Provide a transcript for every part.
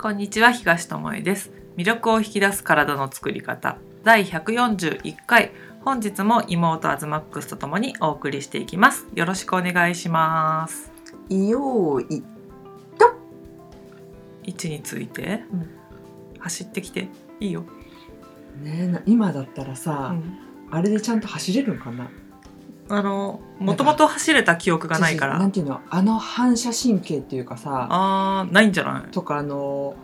こんにちは東智恵です。魅力を引き出す体の作り方。第141回。本日も妹アズマックスとともにお送りしていきます。よろしくお願いします。いよーい位置について、うん。走ってきて。いいよ、ねえな今だったらさ、あれでちゃんと走れるのかな？あのもともと走れた記憶がないから。なんていうの？あの反射神経っていうかさあーないんじゃない？とかあの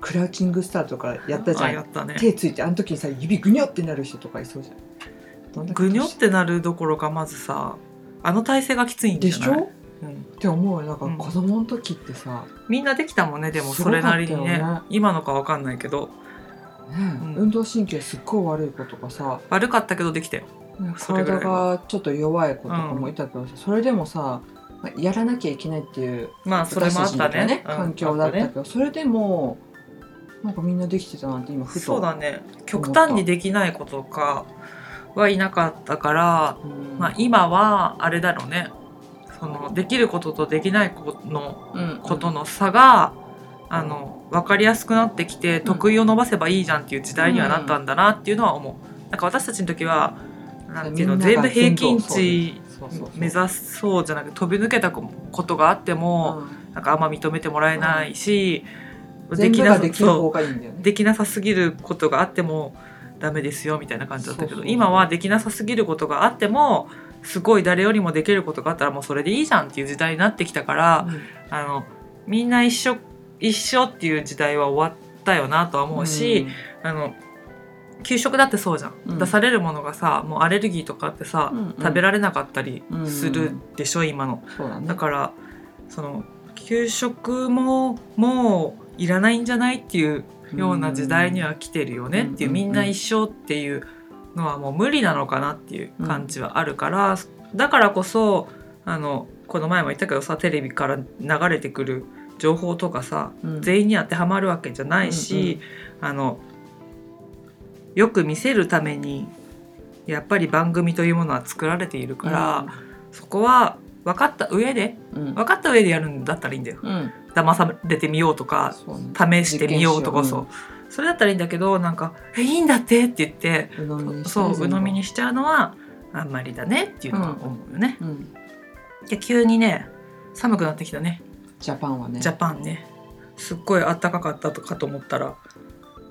クラウチングスターとかやったじゃん。あやったね。手ついてあの時にさ指グニョってなる人とかいそうじゃん。ぐにょってなるどころかまずさあの体勢がきついんじゃない？でしょ？うん。って思うよ。なんかうん。子供の時ってさ、みんなできたもんねでもそれなりにね。今のかわかんないけど。ねうん。運動神経すっごい悪い子とかさ。悪かったけどできたよ体がちょっと弱い子とかもいたけどさ、それでもさまあやらなきゃいけないっていうまあそれもあったね。うん。環境だったけど、それでもなんかみんなできてたなんて今ふとそうだね。極端にできない子とかはいなかったから、うん。まあ、今はあれだろうね。そのできることとできない子のうん。ことの差が、あの分かりやすくなってきて得意を伸ばせばいいじゃんっていう時代にはなったんだなっていうのは思う。なんか私たちの時はなんていうの全部平均値目指そうじゃなくて飛び抜けたことがあっても、うん。なんかあんま認めてもらえないし、全部なさができる方そがいいんだよね。うできなさすぎることがあってもダメですよみたいな感じだったけど今はできなさすぎることがあってもすごい誰よりもできることがあったらもうそれでいいじゃんっていう時代になってきたから、あのみんな一緒一緒っていう時代は終わったよなとは思うし、あの給食だってそうじゃん、うん。出されるものがさもうアレルギーとかってさ、うんうん。食べられなかったりするでしょ、今の。そうだね。だからその給食ももういらないんじゃないっていうような時代には来てるよねっていう、うんみんな一緒っていうのはもう無理なのかなっていう感じはあるから、だからこそあのこの前も言ったけどさテレビから流れてくる情報とかさ、うん。全員に当てはまるわけじゃないし、あのよく見せるためにやっぱり番組というものは作られているから、そこは分かった上でうん。分かった上でやるんだったらいいんだよ。うん。騙されてみようとか試してみようとかそう、それだったらいいんだけどなんか「えいいんだって」って言ってそう鵜呑みにしちゃうのはあんまりだねっていうのは思うよね。うん。で急にね寒くなってきたね。ジャパンはね。ジャパンね。すっごい暖かかったとかと思ったら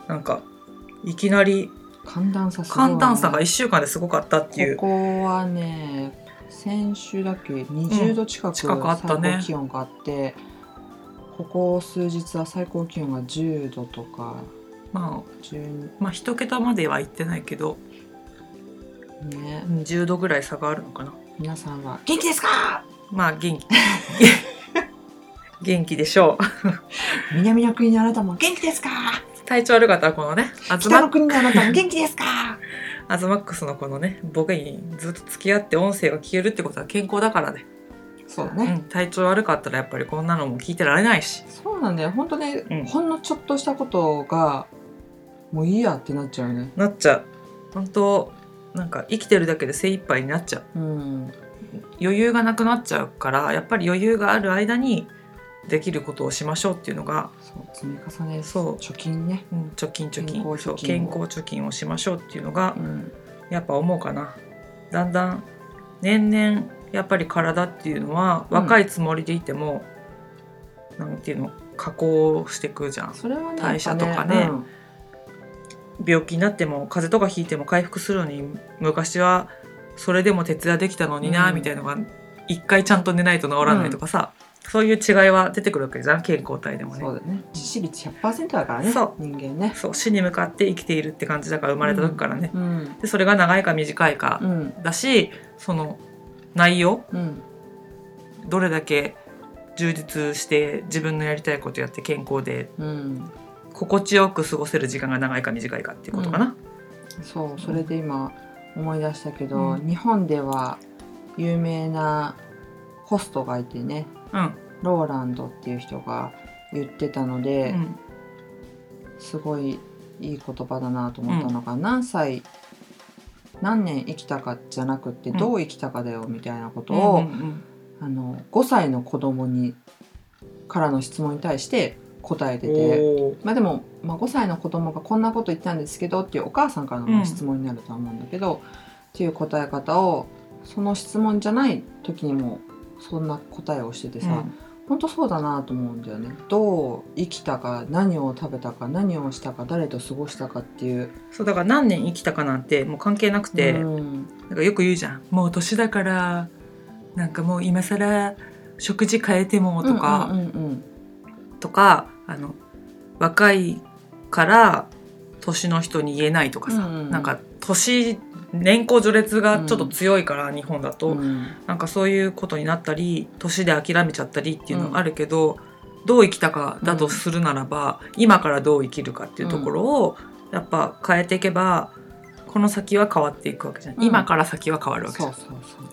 なんかいきなり寒暖差寒暖差が1週間ですごかったっていう。ここはね先週だけ20度近く近くあったね。最高気温があって、ここ数日は最高気温が10度とかま12あまあ一桁までは行ってないけどね。うん10度ぐらい差があるのかな。皆さんは元気ですか？まあ元気。元気でしょう。南の国のあなたも元気ですか？体調悪かったらこのねアズマ北の国のあなたも元気ですか？アズマックスのこのねボケにずっと付き合って音声が聞けるってことは健康だからね。そうだね、うん、体調悪かったらやっぱりこんなのも聞いてられないし。そうなんだよ。本当ね、うん。ほんのちょっとしたことがもういいやってなっちゃうよね。なっちゃう。本当なんか生きてるだけで精一杯になっちゃう。うん。余裕がなくなっちゃうからやっぱり余裕がある間にできることをしましょうっていうのが、そう積み重ねそう。貯金ね。うん、貯金貯金。健康貯金を。しましょうっていうのがうん。やっぱ思うかな。だんだん年々やっぱり体っていうのはうん。若いつもりでいても、なんていうの加工していくじゃん。それはね代謝とかね。やっぱ病気になっても風邪とかひいても回復するのに昔はそれでも徹夜できたのにな、うん。みたいなのが一回ちゃんと寝ないと治らないとかさ、そういう違いは出てくるわけじゃん健康体でもね。そうだね。致死率100%だからねそう。人間ね。そう。死に向かって生きているって感じだから生まれた時からね、うん。でそれが長いか短いかうん。だしその内容うん。どれだけ充実して自分のやりたいことやって健康でうん。心地よく過ごせる時間が長いか短いかっていうことかな。そうそれで今思い出したけど、うん。日本では有名なホストがいてねうん、ローランドっていう人が言ってたので、うんすごいいい言葉だなと思ったのが、何歳何年生きたかじゃなくってうん。どう生きたかだよみたいなことを、あの5歳の子供にからの質問に対して答えてて。まあでも、まあ、5歳の子供がこんなこと言ったんですけどっていうお母さんからの質問になるとは思うんだけど、っていう答え方をその質問じゃない時にもそんな答えをしててさ、うん。本当そうだなと思うんだよね。どう生きたか何を食べたか何をしたか誰と過ごしたかっていう。そうだから何年生きたかなんてもう関係なくて、うん。なんかよく言うじゃん。もう年だからなんかもう今更食事変えてもとか、とかあの若いから年の人に言えないとかさ、うんうん。なんか年年功序列がちょっと強いから、日本だと、うん。なんかそういうことになったり年で諦めちゃったりっていうのあるけど、どう生きたかだとするならば、今からどう生きるかっていうところをやっぱ変えていけばこの先は変わっていくわけじゃん、うん。今から先は変わるわけじゃん。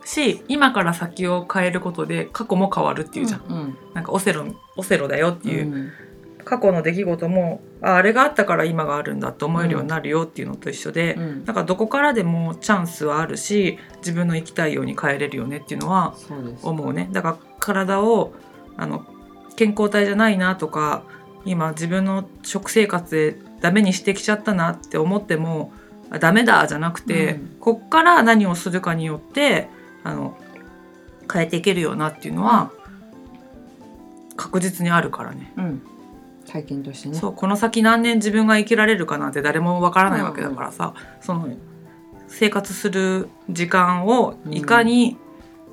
し今から先を変えることで過去も変わるっていうじゃん、うん。なんかオセロオセロだよっていう、うん過去の出来事もああれがあったから今があるんだと思えるようになるよっていうのと一緒で、うん。だからどこからでもチャンスはあるし自分の生きたいように変えれるよねっていうのは思うね。だから体をあの健康体じゃないなとか今自分の食生活でダメにしてきちゃったなって思ってもあダメだじゃなくて、うん。こっから何をするかによってあの変えていけるよなっていうのは確実にあるからね。うん体験としてね。そうこの先何年自分が生きられるかなんて誰もわからないわけだからさ、その生活する時間をいかに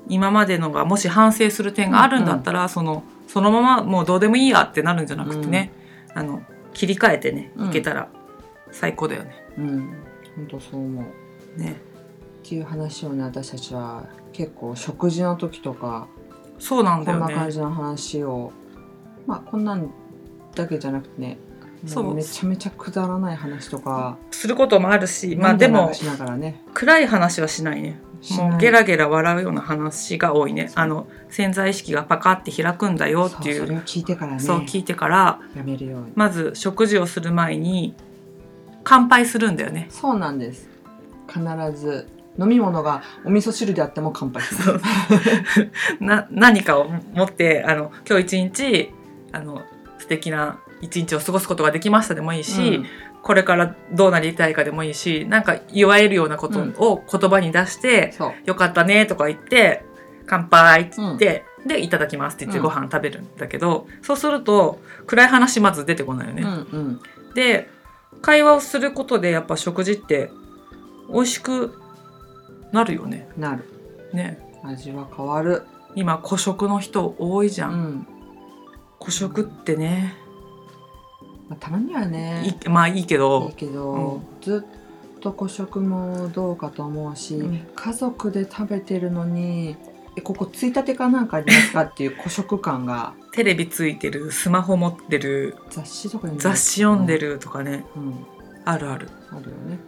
今までのがもし反省する点があるんだったら、そのそのままもうどうでもいいやってなるんじゃなくてね、あの切り替えてねうん。いけたら最高だよね。うん。本当そう思う。ね。っていう話をね私たちは結構食事の時とかそうなんだよこんな感ね。じの話をまあこんなんだけじゃなくてねそう。めちゃめちゃくだらない話とかすることもあるしまあでも暗い話はしないね。もうゲラゲラ笑うような話が多いね。あの潜在意識がパカって開くんだよっていう。そう聞いてからね。そう聞いてからやめるように。まず食事をする前に乾杯するんだよね。そうなんです。必ず飲み物がお味噌汁であっても乾杯する。な何かを持ってあの今日一日あの素敵な一日を過ごすことができましたでもいいし、うん。これからどうなりたいかでもいいしなんか祝えるようなことを言葉に出してそう「よかったね」とか言って「乾杯」って言って、で「いただきます」って言ってうん。ご飯食べるんだけど、そうすると暗い話まず出てこないよね。うんうん。で会話をすることでやっぱ食事って美味しくなるよね。なる。ね。味は変わる。今孤食の人多いじゃ。うんん、孤食ってね。まあ、たまにはね。いいまあいいけいいどけど、うん。ずっと孤食もどうかと思うし、うん。家族で食べてるのにえここついたてかなんかありますか？っていう孤食感が。テレビついてるスマホ持ってる雑誌とかに雑誌読んでるとかね、うん、あるある。あるよね、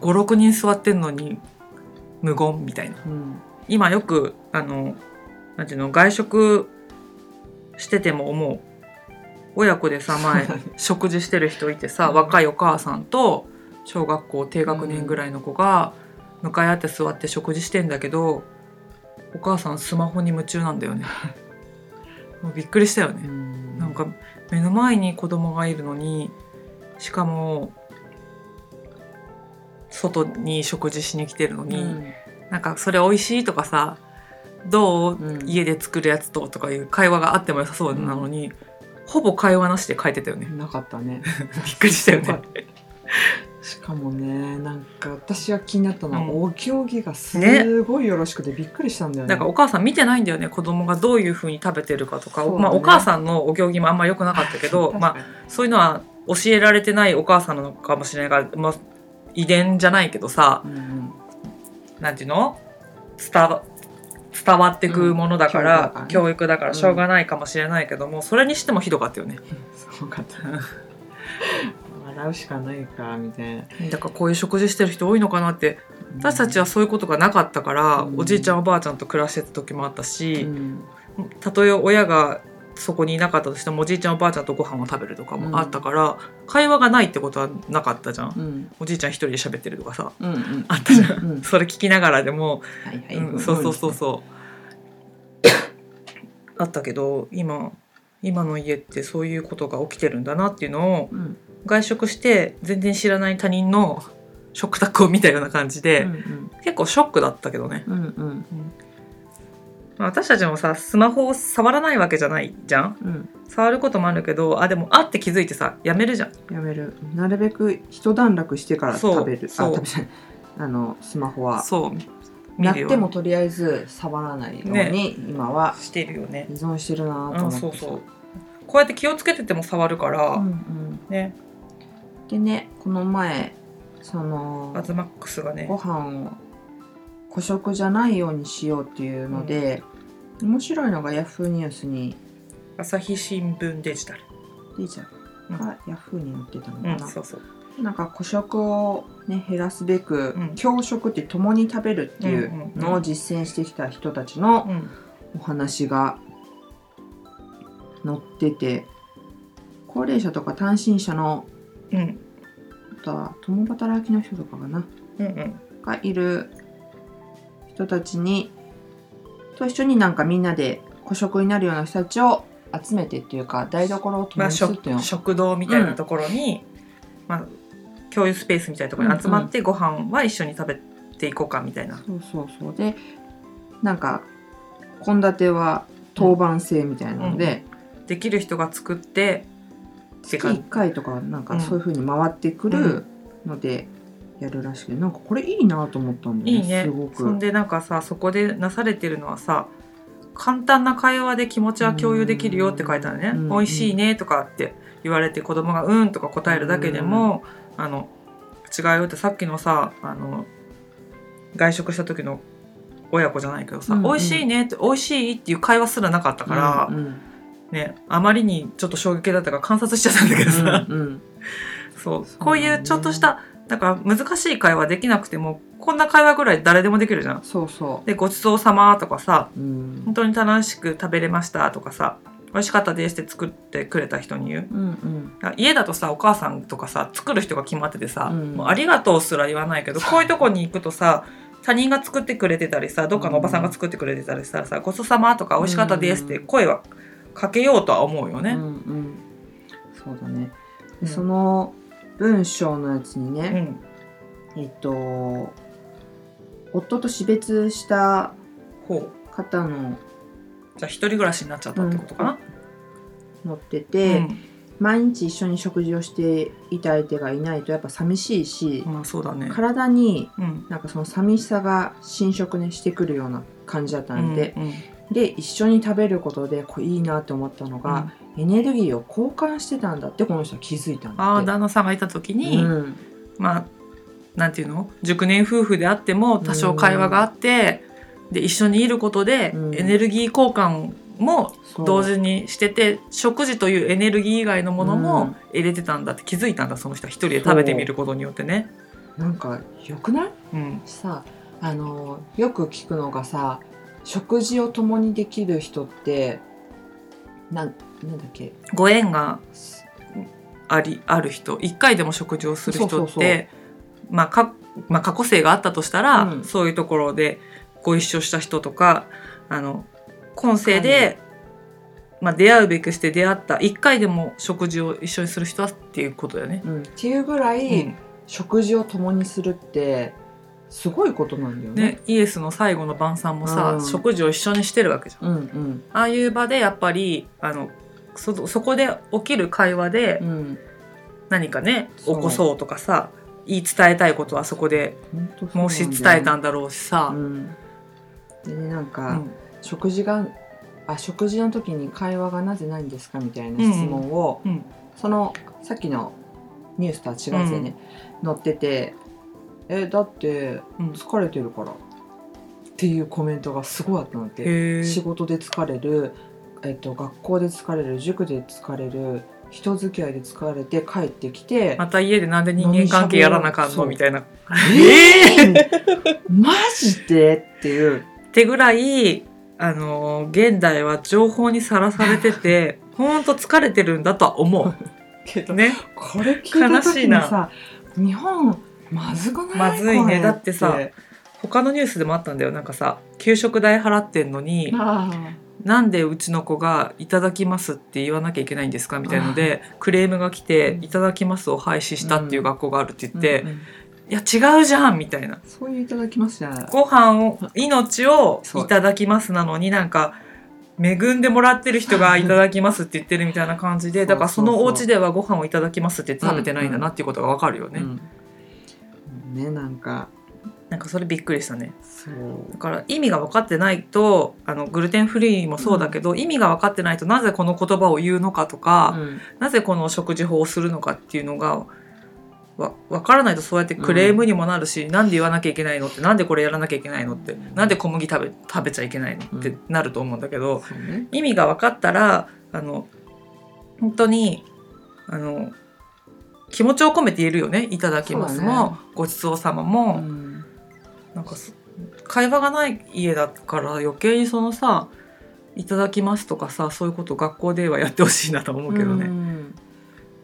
56人座ってんのに無言みたいな。うん、今よくあのなんていうの外食してても思う。親子でさ前 食事してる人いてさ若いお母さんと小学校低学年ぐらいの子が向かい合って座って食事してんだけどお母さんスマホに夢中なんだよね。もうびっくりしたよね。うん。なんか目の前に子供がいるのにしかも外に食事しに来てるのに、うん。なんかそれ美味しいとかさどう、うん。家で作るやつととかいう会話があっても良さそうなのに、ほぼ会話なしで書いてたよね。なかったね。びっくりしたよね。しかもねなんか私が気になったのは、うん。お行儀がすごいよろしくてびっくりしたんだよね。だからお母さん見てないんだよね。子供がどういう風に食べてるかとか、そうだね。まあ、お母さんのお行儀もあんま良くなかったけどまあ確かに。そういうのは教えられてないお母さんなのかもしれないから、まあ、遺伝じゃないけどさうんうん。なんていうの？伝わ伝わってくものだから、うん教育だからうん。しょうがないかもしれないけども、それにしてもひどかったよね。そうかった笑うしかないかみたいな。だからこういう食事してる人多いのかなって。私たちはそういうことがなかったから、うん。おじいちゃんおばあちゃんと暮らしてた時もあったうし、ん。たとえ親がそこにいなかったとしてもおじいちゃんおばあちゃんとご飯を食べるとかもあったから、会話がないってことはなかったじゃん、うん。おじいちゃん一人で喋ってるとかさうんうん。あったじゃん、うん。それ聞きながらでも、はいはい、うんそうそうそうそう あったけど今今の家ってそういうことが起きてるんだなっていうのをうん。外食して全然知らない他人の 食卓を見たような感じで、うん結構ショックだったけどね、うんうん。まあ私たちもさスマホを触らないわけじゃないじゃん。うん。触ることもあるけどあでもあって気づいてさやめるじゃん。やめる。なるべく一段落してから食べる。あ食べあのスマホは。そうなってもとりあえず触らないように、今は。してるよね。依存してるなとうん思って。そうそう。こうやって気をつけてても触るから、うんうん。ね。でねこの前そのアズマックスがね。ご飯を個食じゃないようにしようっていうので、面白いのがヤフーニュースに。朝日新聞デジタル。デジャうん。がヤフーに載ってたのうんかな、そうそうなんか個食を、ね、減らすべく、うん。共食って共に食べるっていうのを実践してきた人たちのうん。お話が載ってて高齢者とか単身者のうん。あとは共働きの人とかかなうんうん。がいる人たちにと一緒になんかみんなで個食になるような人たちを集めてっていうか台所を共まあ、にするっていうの。食食堂みたいなところに、まあ、共有スペースみたいなところに集まってご飯は一緒に食べていこうかみたいな。そうそうそう。でなんか献立は当番制みたいなので、できる人が作って月感じ1回とかなんうん。かそういう風に回ってくるのでやるらしくてなんかこれいいなと思ったんだよねいいね。すごく。そんでなんかさそこでなされてるのはさ簡単な会話で気持ちは共有できるよって書いてあるね、うん美味しいねとかって言われて子供がうんとか答えるだけでも、あの違うよってさっきのさあの外食した時の親子じゃないけどさ、うんうん。美味しいねって美味しいっていう会話すらなかったから、うんうん。ねあまりにちょっと衝撃だったから観察しちゃったんだけどさ、うんうん。そう。そうこういうちょっとしただから難しい会話できなくてもこんな会話ぐらい誰でもできるじゃん。そうそでごちそうさまとかさう、うん。本当に楽しく食べれましたとかさ美味しかったですって作ってくれた人に言う。うんうん。家だとさお母さんとかさ作る人が決まっててさ、うん。もうありがとうすら言わないけどこういうとこに行くとさ他人が作ってくれてたりさどっかのおばさんが作ってくれてたりしたらさ「ごちそうさま」とか「美味しかったです」って声はかけようとは思うよね。うんうん、そうだね。うん。でその文章のやつにうね、ん。えっと夫と死別したほ方のうじゃあ一人暮らしになっちゃったってことかな。載ってうて、ん。毎日一緒に食事をしていた相手がいないとやっぱ寂しいし、まあそうだね。体にうん。なんかその寂しさが侵食ねしてくるような感じだったんで、うんうんで一緒に食べることでこういいなって思ったのが、エネルギーを交換してたんだってこの人は気づいたんだあ。旦那さんがいた時に、うん。まあなんていうの？熟年夫婦であっても多少会話があって、で一緒にいることでうん。エネルギー交換も同時にしてて食事というエネルギー以外のものうん。も入れてたんだって気づいたんだその人は一人で食べてみることによってね。なんか良くない？うん。さあのよく聞くのがさ食事を共にできる人ってなんなんだっけ？ご縁がありある人。一回でも食事をする人ってまあかまあ、過去性があったとしたら、うん。そういうところでご一緒した人とかあの今世で、まあ、出会うべくして出会った一回でも食事を一緒にする人はっていうことだよね。うん、っていうぐらい、うん。食事を共にするってすごいことなんだよね。ね、イエスの最後の晩餐もさ、うん。食事を一緒にしてるわけじゃん。うんうん。ああいう場でやっぱりあのそそこで起きる会話でうん、何かね起こそうとかさ言い伝えたいことはそこで本当そうなん申だよね。し伝えたんだろうしさ。うん、でねなんうか、ん食事があ食事の時に会話がなぜないんですかみたいな質問を、うん。そのさっきのニュースとは違うやつでね、載ってて「えだってうん。疲れてるから」っていうコメントがすごいあったのっ仕事で疲れる、えっと、学校で疲れる塾で疲れる人付き合いで疲れて帰ってきて、また家でなんで人間関係やらなあかんの？みたいな。えー！マジで？っていう。ってぐらいあの現代は情報にさらされててほんと疲れてるんだとは思けう。ね。これ聞いた悲しいな。時にさ日本まずくない？まずいね。だってさ他のニュースでもあったんだよ。なんかさ給食代払ってんのにあなんでうちの子が「いただきます」って言わなきゃいけないんですかみたいのでクレームが来て「いただきます」を廃止したっていう学校があ。るって言ってうんうん「いや違うじゃん」みたいな。そういういただきますじゃないご飯を命をいただきますなのになんか恵んでもらってる人がいただきますって言ってるみたいな感じでだからそのお家ではご飯をいただきますって食べてないんだなっていうことがわかるよね、うん。ねなんか。なんかそれびっくりしたね。そう。だから意味が分かってないとあのグルテンフリーもそうだけど、意味が分かってないとなぜこの言葉を言うのかとか、うん。なぜこの食事法をするのかっていうのがわ分からないとそうやってクレームにもなるし、なんで言わなきゃいけないのってなんでこれやらなきゃいけないのってなんで小麦食べ食べちゃいけないのってなると思うんだけど、そうね。意味が分かったらあの本当にあの気持ちを込めて言えるよね「いただきますも」ね。ごちそうさまも」うん。なんかそ会話がない家だから余計にそのさ「いただきます」とかさそういうことを学校ではやってほしいなと思うけどね。ん。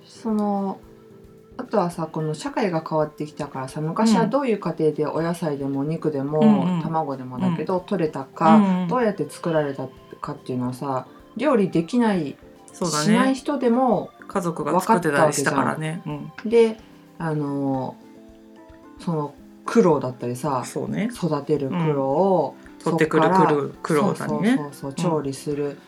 そのあとはさこの社会が変わってきたからさ昔はどういう家庭でお野菜でもお肉でも、うんうん。卵でもだけど、取れたか、うんどうやって作られたかっていうのはさ料理できない、そうだしないね人でも家族が作ってたりしたからね。うん、であのその苦労だったりさそうね。育てる苦労を、取ってくるそっから苦労苦労だにね。そうそうそう調理する、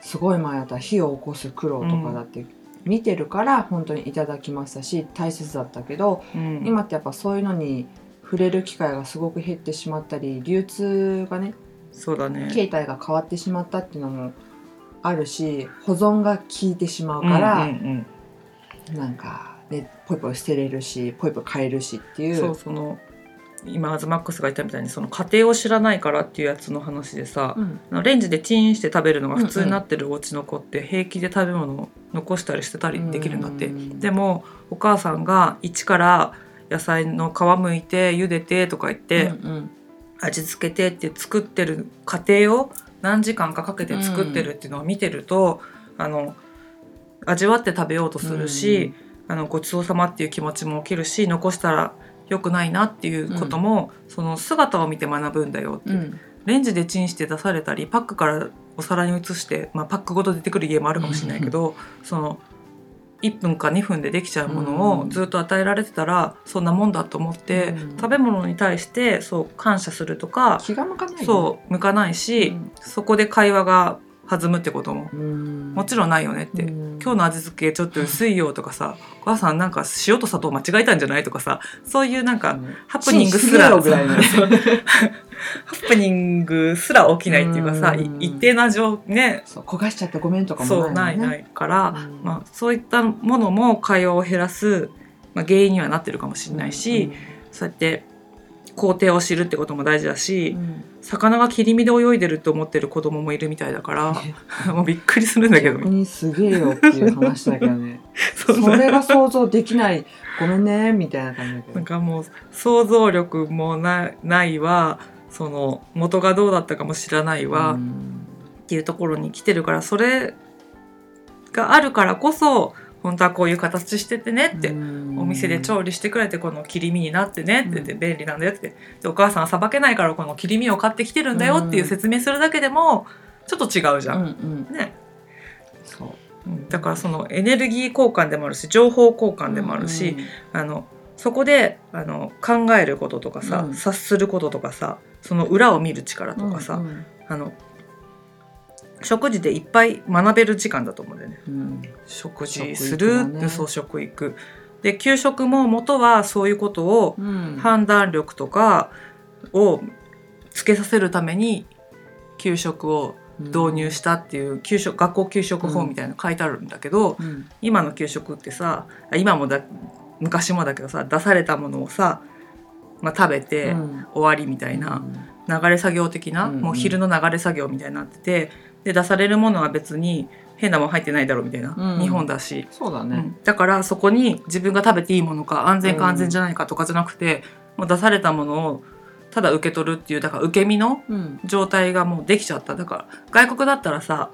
すごい前やったら火を起こす苦労とかだって見てるから本当にいただきましたし大切だったけど、うん今ってやっぱそういうのに触れる機会がすごく減ってしまったり流通がねそうだね。形態が変わってしまったっていうのもあるし保存が効いてしまうから、うんうんなんかねポイポイ捨てれるしポイポイ買えるしっていう。うんそうその今アズマックスが言ったみたいにその家庭を知らないからっていうやつの話でさ、うん。レンジでチンして食べるのが普通になってるお家の子って平気で食べ物を残したり捨てたりできるんだって。うんでもお母さんが一から野菜の皮むいて茹でてとか言って、うん味付けてって作ってる過程を何時間かかけて作ってるっていうのを見てると、あの味わって食べようとするし、あのごちそうさまっていう気持ちも起きるし残したら良くないなっていうことも、その姿を見て学ぶんだよって、う。ん。レンジでチンして出されたりパックからお皿に移して、まあ、パックごと出てくる家もあるかもしれないけど、その1分か2分でできちゃうものをずっと与えられてたら、そんなもんだと思って、うん。食べ物に対してそう感謝するとか、気が向かないよねそう向かないし、うん。そこで会話が弾むってことも。うん。もちろんないよねって、うん。今日の味付けちょっと薄いよとかさ、お母さんなんか塩と砂糖間違えたんじゃないとかさそういうなんか、ハプニングすらハプニングすら起きないっていうかさ、一定の味をねそう焦がしちゃってごめんとかもそうないいなもんね。ないから、うん。まあ、そういったものも会話を減らす、まあ、原因にはなってるかもしれないし、そうやって工程を知るってことも大事だし、うん。魚が切り身で泳いでると思ってる子供もいるみたいだから もうびっくりするんだけど。逆にすげえよっていう話だけどね。そそれが想像できない。ごめんねみたいな感じだけど。なんかもう想像力もなないわ。その元がどうだったかも知らないわ、っうん。ていうところに来てるからそれがあるからこそ本当はこういう形しててねって、うん。お店で調理してくれてこの切り身になってねって言って便利なんだよって。でお母さんはさばけないからこの切り身を買ってきてるんだよっていう説明するだけでもちょっと違うじゃ。うんね、そう。うん。だからそのエネルギー交換でもあるし情報交換でもあるし、あのそこであの考えることとかさ、うん。察することとかさその裏を見る力とかさ、あの食事でいっぱい学べる時間だと思うんだよね。うん。食事する、だね。そう食育。で給食も元はそういうことをうん。判断力とかをつけさせるために給食を導入したっていう給食学校給食法みたいなの書いてあるんだけど、うん。今の給食ってさあ今もだ昔もだけどさ出されたものをさ、まあ、食べてうん。終わりみたいな流れ作業的な、うん。もう昼の流れ作業みたいになっててで出されるものは別に変なもん入ってないだろうみたいな、うん。日本だし、そうだね。うん。だからそこに自分が食べていいものか安全か安全じゃないかとかじゃなくて、もう出されたものをただ受け取るっていうだから受け身のうん。状態がもうできちゃった。だから外国だったらさ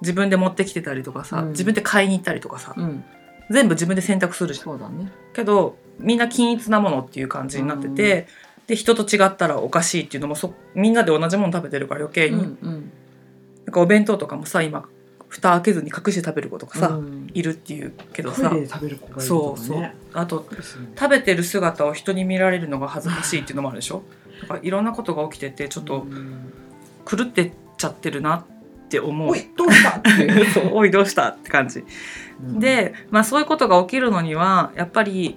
自分で持ってきてたりとかさ、うん。自分で買いに行ったりとかさ、うん。全部自分で選択するじゃん。そうだね。けどみんな均一なものっていう感じになってて、で人と違ったらおかしいっていうのもそみんなで同じもの食べてるから余計うんに、うんなんかお弁当とかもさ今蓋開けずに隠して食べる子とかさ、うん。いるっていうけどさ。トイレで食べる子がいるとかね。あとね。食べてる姿を人に見られるのが恥ずかしいっていうのもあるでしょ？だからいろんなことが起きててちょっとうん。狂ってっちゃってるなって思う。おいどうしたって。う。おいどうしたって感じ。うん。で、まあ、そういうことが起きるのにはやっぱり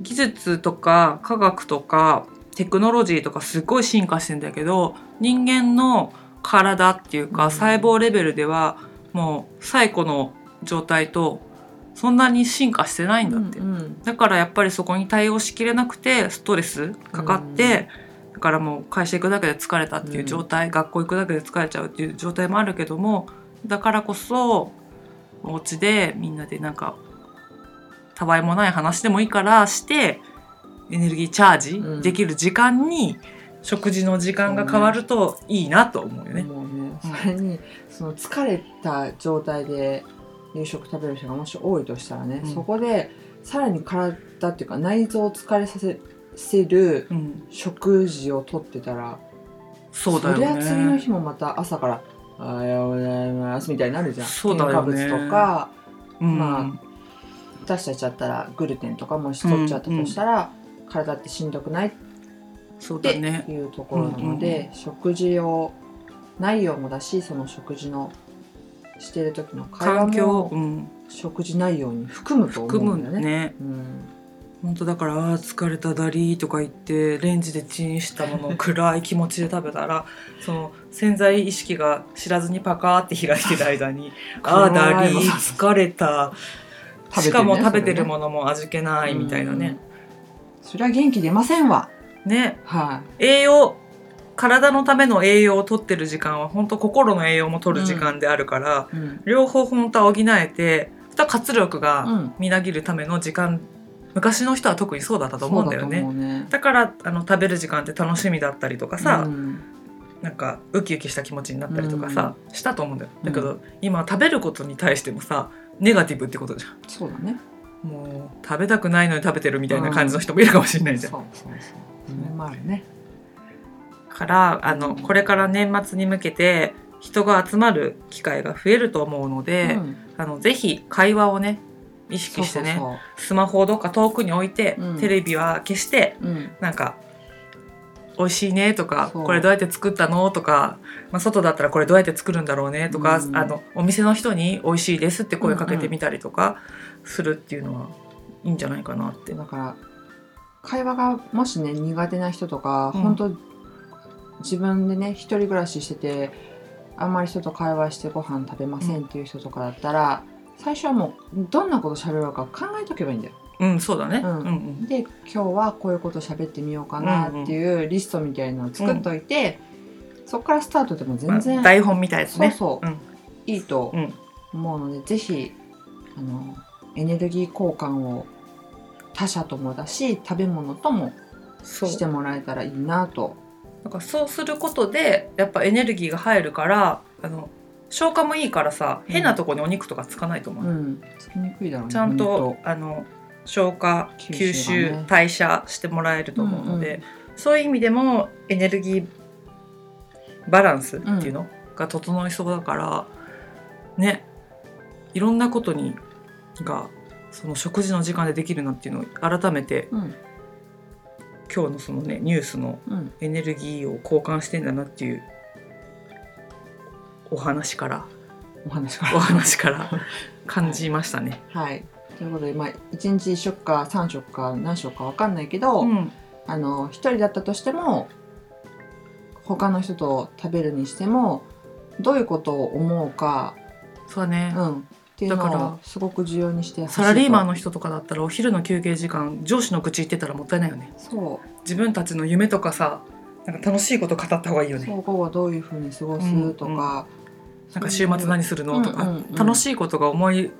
技術とか科学とかテクノロジーとかすごい進化してんだけど人間の体っていうかうん。細胞レベルではもう最古の状態とそんなに進化してないんだって、うんうん。だからやっぱりそこに対応しきれなくてストレスかかって、だからもう会社行くだけで疲れたっていう状態、学校行くだけで疲れちゃうっていう状態もあるけどもだからこそお家でみんなでなんかたわいもない話でもいいからしてエネルギーチャーうん。ジできる時間に食事の時間が変わるといいなと思うよね。もうね。うん。それにその疲れた状態で夕食食べる人がもし多いとしたらね、うん。そこでさらに体っていうか内臓を疲れさせせるうん、食事をとってたらそうだよりゃ次のね。日もまた朝から「おはようございます」みたいになるじゃん。そうだよね。添加物とかうん。まあ私たちだったらグルテンとかもし取っちゃったとしたら、体ってしんどくないってそうだね。いうところなので、食事を内容もだしその食事のしてる時の会話環境、もうん、食事内容に含むと思含うんだよね。むね。うん本当だから「あー疲れただり」とか言ってレンジでチンしたものを暗い気持ちで食べたら その潜在意識が知らずにパカーって開いてる間に「あーだり疲れた」しかも食べてるものも味気ないみたいなね。そりゃ元気出ませんわ。ねは栄養体のための栄養を取ってる時間は本当心の栄養も取る時間であるから、い。うん。両方本当は補えてまた活力うがん。みなぎるための時間昔の人は特にそうだったと思うんだよね。ね。だからあの食べる時間って楽しみだったりとかさ、うんなんかウキウキした気持ちになったりとかさ、したと思うんだよだけど、今食べることに対してもさネガティブってことじゃそうだね。んもう食べたくないのに食べてるみたいな感じの人もいるかもしれないじゃん、そうそうそう。それもあるね。からあのこれから年末に向けて人が集まる機会が増えると思うので、うん。あのぜひ会話をね意識してねスマホをどっか遠くに置いて、うん。テレビは消してそううん。なんか美味しいねとかこれどうやって作ったのとか、まあ、外だったらこれどうやって作るんだろうねとか、うん。あのお店の人に美味しいですって声かけてみたりとかするっていうのはいいんじゃないかなって。だから会話がもしね苦手な人とか、うん本当自分でね一人暮らししててあんまり人と会話してご飯食べませんっていう人とかだったら、最初はもうどんなこと喋ろうか考えとけばいいんだよ。うん、そうだね。ううんんうん。で今日はこういうこと喋ってみようかなっていうリストみたいなのを作っといて、そこからスタートでも全然、まあ台本みたいですね。そうそう、うんいいとうん思うので、ぜひあのエネルギー交換を他者ともだし食べ物ともしてもらえたらいいなと。だからそうすることでやっぱエネルギーが入るからあの消化もいいからさうん。変なとこにお肉とかつかないと思う、うん、つきにくいだろうね。ちゃんとほあの消化吸吸収がね。収代謝してもらえると思うので、うんそういう意味でもエネルギーバランスっていうのが整いそうだから、ねいろんなことにがその食事の時間でできるなっていうのを改めてうん。今日のそのねニュースのうん。エネルギーを交換してんだなっていうお話からお話から。お話から 感じましたね。はい。ということで、まあ、1日1食か3食か何食か分かんないけど、うん。あの1人だったとしても他の人と食べるにしてもどういうことを思うか、そうだね、うん、っていうだからのをすごく重要にしてサラリーマンの人とかだったらお昼の休憩時間上司の口言ってたらもったいないよね。そ自分たちの夢とかさなんか楽しいこと語った方がいいよね。うそう午後どういうふうに過ごうんすとか、なんか週末何するのとか、うんうんうん楽しいことが思い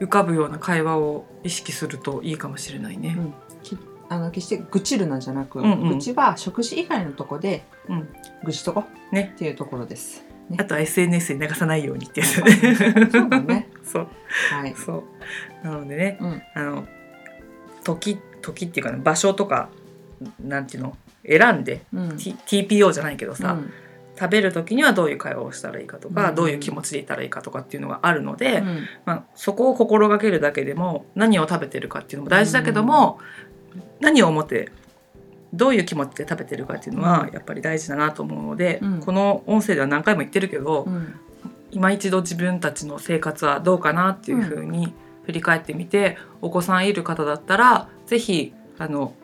浮かぶような会話を意識するといいかもしれないね。きあの決して愚痴るなんじゃなく、うんうん。愚痴は食事以外のとこでうん。愚痴とこね。っていうところです。ね。あとは SNS に流さないようにってやつ。そうだね。そう はい。そう。なのでねうん。あの時時っていうか、ね、場所とかなんていうの選んで、うん。T、TPO じゃないけどさ、うん。食べる時にはどういう会話をしたらいいかとか、うん。どういう気持ちでいたらいいかとかっていうのがあるので、うん。まあ、そこを心がけるだけでも何を食べてるかっていうのも大事だけども、何を思ってどういう気持ちで食べてるかっていうのはうん。やっぱり大事だなと思うので、うん。この音声では何回も言ってるけど、うん。今一度自分たちの生活はどうかなっていうふうに振り返ってみて、お子さんいる方だったら是非あの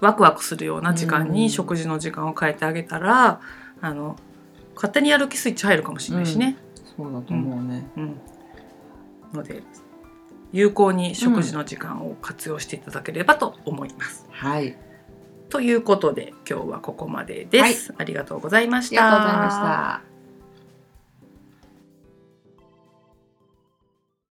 ワクワクするような時間うんに食事の時間を変えてあげたら、あの勝手にやる気スイッチ入るかもしれないしね。そうだと思うね。うん。ので有効に食事の時間を活用していただければと思います。はい。ということで今日はここまでです。ありがとうございましありた。がとうございました。